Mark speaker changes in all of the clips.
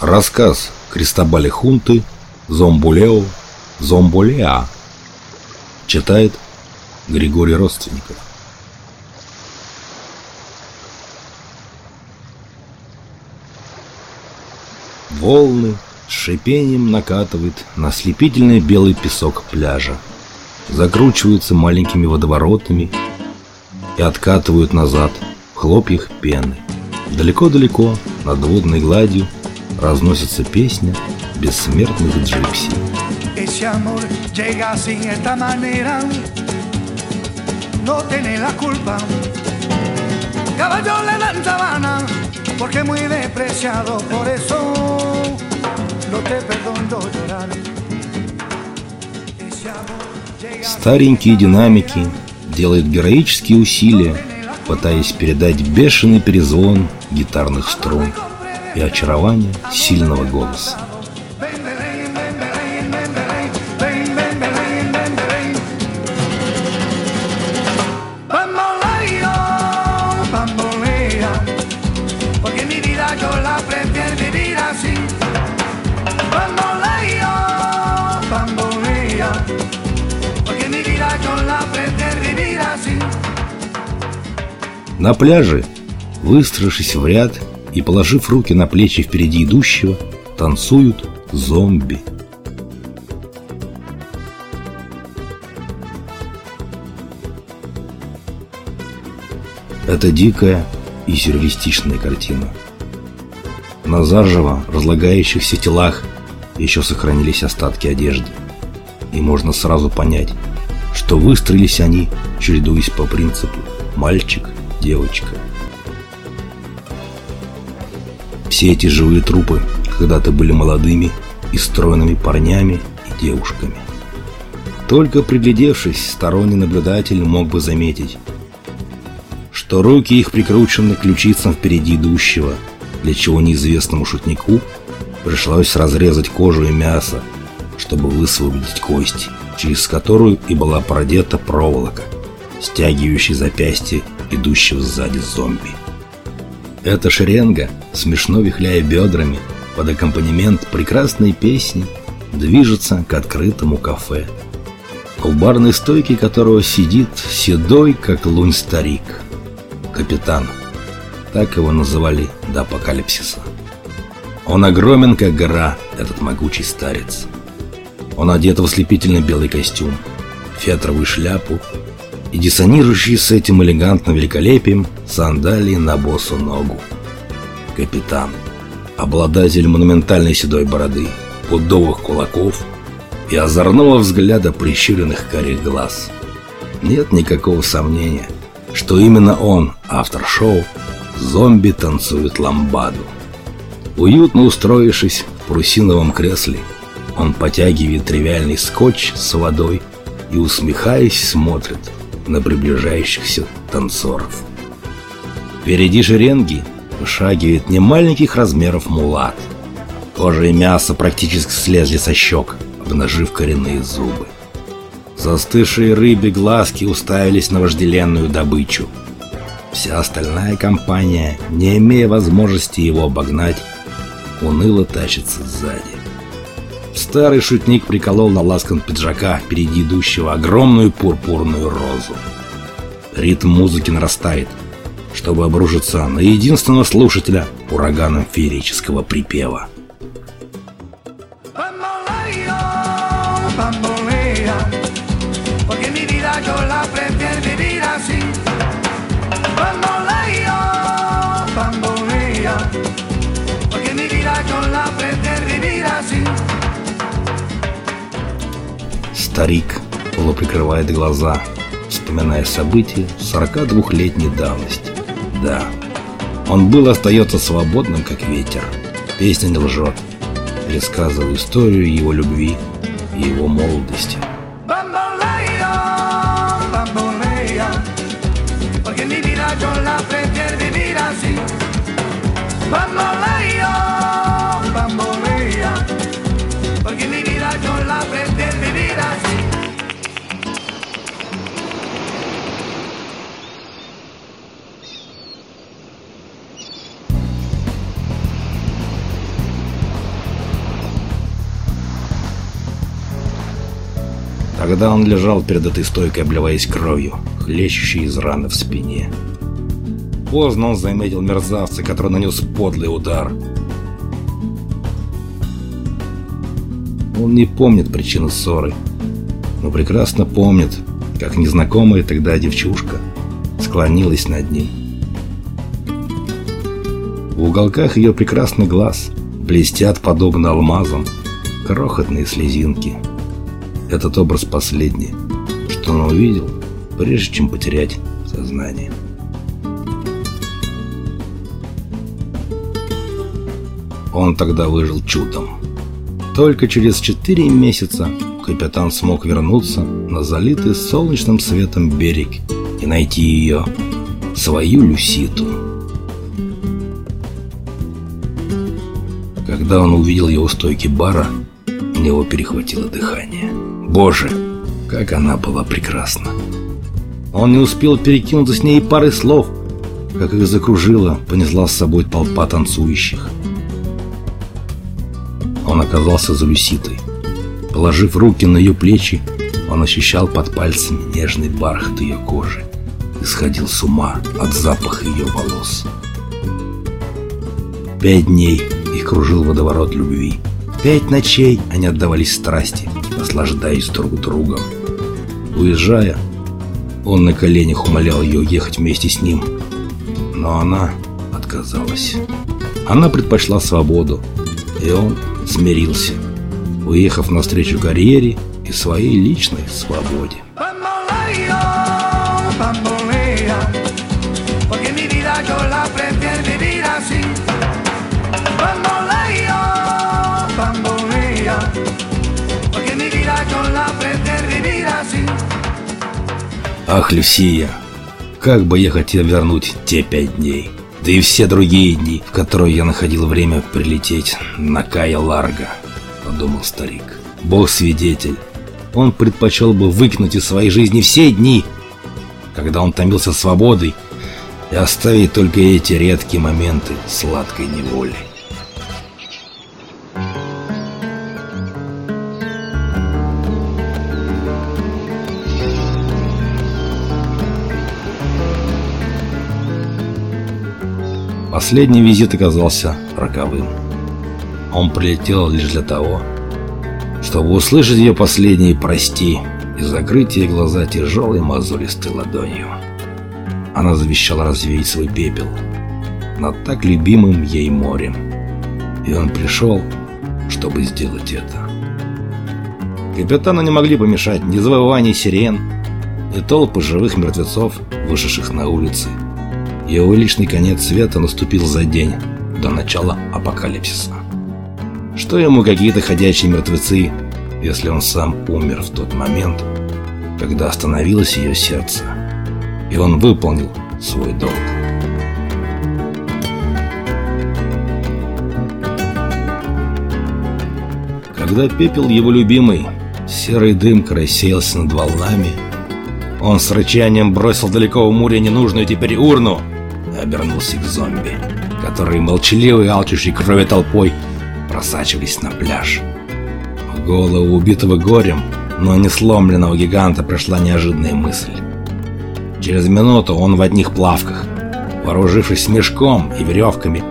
Speaker 1: Рассказ Кристобали Хунты «Зомбулео, Зомбулеа» Читает Григорий Родственников Волны с шипением накатывает на ослепительный белый песок пляжа. Закручиваются маленькими водоворотами и откатывают назад в хлопьях пены. Далеко-далеко над водной гладью разносится песня бессмертных джипси.
Speaker 2: Ese amor llega así de esta manera, no tiene la culpa. Caballo le dan sabana, porque muy despreciado, por eso no te perdono llorar. Ese amor llega
Speaker 1: Старенькие динамики делают героические усилия, пытаясь передать бешеный перезвон гитарных струн и очарование сильного голоса. На пляже, выстроившись в ряд и положив руки на плечи впереди идущего, танцуют зомби. Это дикая и сюрреалистичная картина. На заживо разлагающихся телах еще сохранились остатки одежды. И можно сразу понять, что выстроились они, чередуясь по принципу «мальчик, Все эти живые трупы когда-то были молодыми и стройными парнями и девушками. Только приглядевшись, сторонний наблюдатель мог бы заметить, что руки их прикручены к ключицам впереди идущего, для чего неизвестному шутнику пришлось разрезать кожу и мясо, чтобы высвободить кость, через которую и была продета проволока, стягивающая запястье идущего сзади зомби. Эта шеренга, смешно вихляя бедрами, под аккомпанемент прекрасной песни, движется к открытому кафе, у барной стойки которого сидит седой, как лунь старик, капитан. Так его называли до апокалипсиса. Он огромен, как гора, этот могучий старец. Он одет в ослепительно белый костюм, фетровую шляпу и диссонирующие с этим элегантным великолепием сандалии на босу ногу. Капитан, обладатель монументальной седой бороды, пудовых кулаков и озорного взгляда прищуренных карих глаз. Нет никакого сомнения, что именно он, автор шоу, зомби танцует ламбаду. Уютно устроившись в прусиновом кресле, он потягивает тривиальный скотч с водой и, усмехаясь, смотрит на приближающихся танцоров. Впереди шеренги вышагивает немаленьких размеров мулат. Кожа и мясо практически слезли со щек, обнажив коренные зубы. Застывшие рыбе глазки уставились на вожделенную добычу. Вся остальная компания, не имея возможности его обогнать, уныло тащится сзади. Старый шутник приколол на ласкан пиджака впереди идущего огромную пурпурную розу. Ритм музыки нарастает, чтобы обрушиться на единственного слушателя ураганом феерического припева. Старик полуприкрывает глаза, вспоминая события 42-летней давности. Да, он был остается свободным, как ветер. Песня не лжет, пересказывая историю его любви и его молодости. Тогда он лежал перед этой стойкой, обливаясь кровью, хлещущей из раны в спине. Поздно он заметил мерзавца, который нанес подлый удар. Он не помнит причины ссоры, но прекрасно помнит, как незнакомая тогда девчушка склонилась над ним. В уголках ее прекрасный глаз блестят, подобно алмазам, крохотные слезинки. Этот образ последний, что он увидел, прежде чем потерять сознание. Он тогда выжил чудом. Только через четыре месяца капитан смог вернуться на залитый солнечным светом берег и найти ее, свою Люситу. Когда он увидел его стойки бара, у него перехватило дыхание. Боже, как она была прекрасна! Он не успел перекинуться с ней пары слов, как их закружила, понесла с собой толпа танцующих. Он оказался за Люситой. Положив руки на ее плечи, он ощущал под пальцами нежный бархат ее кожи и сходил с ума от запаха ее волос. Пять дней их кружил водоворот любви. Пять ночей они отдавались страсти, наслаждаясь друг другом. Уезжая, он на коленях умолял ее ехать вместе с ним, но она отказалась. Она предпочла свободу, и он смирился, уехав навстречу карьере и своей личной свободе. Ах, Люсия, как бы я хотел вернуть те пять дней да и все другие дни, в которые я находил время прилететь на Кая Ларго, подумал старик. Бог свидетель, он предпочел бы выкинуть из своей жизни все дни, когда он томился свободой, и оставить только эти редкие моменты сладкой неволи. Последний визит оказался роковым. Он прилетел лишь для того, чтобы услышать ее последние «прости» и закрыть ей глаза тяжелой мозолистой ладонью. Она завещала развеять свой пепел над так любимым ей морем. И он пришел, чтобы сделать это. Капитану не могли помешать ни завывание сирен, ни толпы живых мертвецов, вышедших на улицы, его личный конец света наступил за день до начала апокалипсиса. Что ему какие-то ходячие мертвецы, если он сам умер в тот момент, когда остановилось ее сердце, и он выполнил свой долг. Когда пепел его любимый, серый дым рассеялся над волнами, он с рычанием бросил далеко в море ненужную теперь урну — обернулся к зомби, которые молчаливой алчущей крови толпой просачивались на пляж. В голову убитого горем, но не сломленного гиганта пришла неожиданная мысль. Через минуту он в одних плавках, вооружившись мешком и веревками,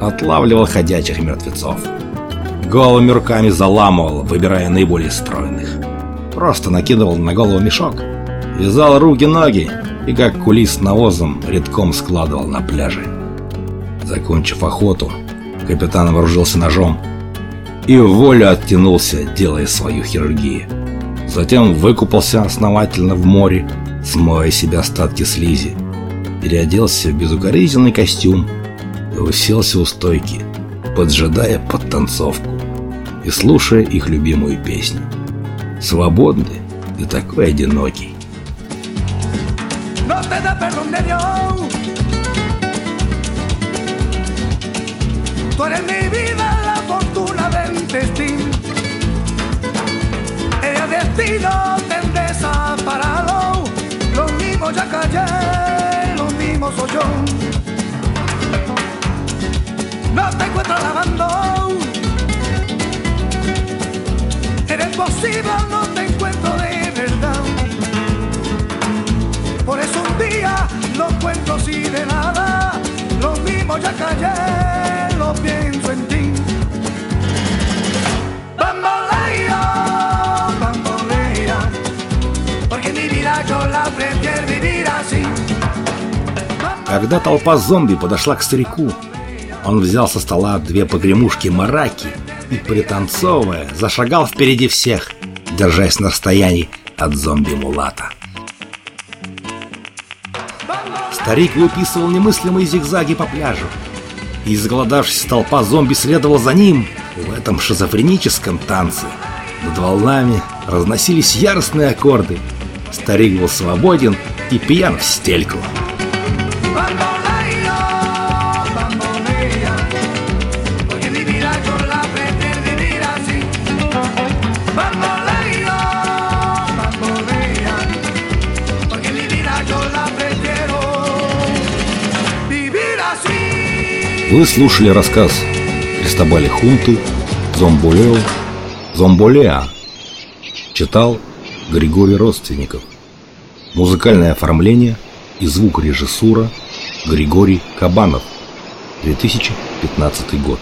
Speaker 1: отлавливал ходячих мертвецов. Голыми руками заламывал, выбирая наиболее стройных. Просто накидывал на голову мешок, вязал руки-ноги и как кулис навозом редком складывал на пляже. Закончив охоту, капитан вооружился ножом и в волю оттянулся, делая свою хирургию. Затем выкупался основательно в море, смывая себе остатки слизи, переоделся в безукоризненный костюм и уселся у стойки, поджидая подтанцовку и слушая их любимую песню. Свободный и такой одинокий
Speaker 2: te da perdón de Dios. Tú eres mi vida, la fortuna del destino. El destino te desaparado. Lo mismo ya callé, lo mismo soy yo. No te encuentro lavando. Eres posible, Boyacá ya lo pienso en ti. Bambolea, bambolea, porque mi vida yo la prefiero vivir así.
Speaker 1: Когда толпа зомби подошла к старику, он взял со стола две погремушки мараки и, пританцовывая, зашагал впереди всех, держась на расстоянии от зомби-мулата. Старик выписывал немыслимые зигзаги по пляжу. И изголодавшаяся толпа зомби следовала за ним в этом шизофреническом танце. Над волнами разносились яростные аккорды. Старик был свободен и пьян в стельку. Вы слушали рассказ Кристобали Хунты «Зомболео», «Зомболеа». Читал Григорий Родственников. Музыкальное оформление и звукорежиссура Григорий Кабанов. 2015 год.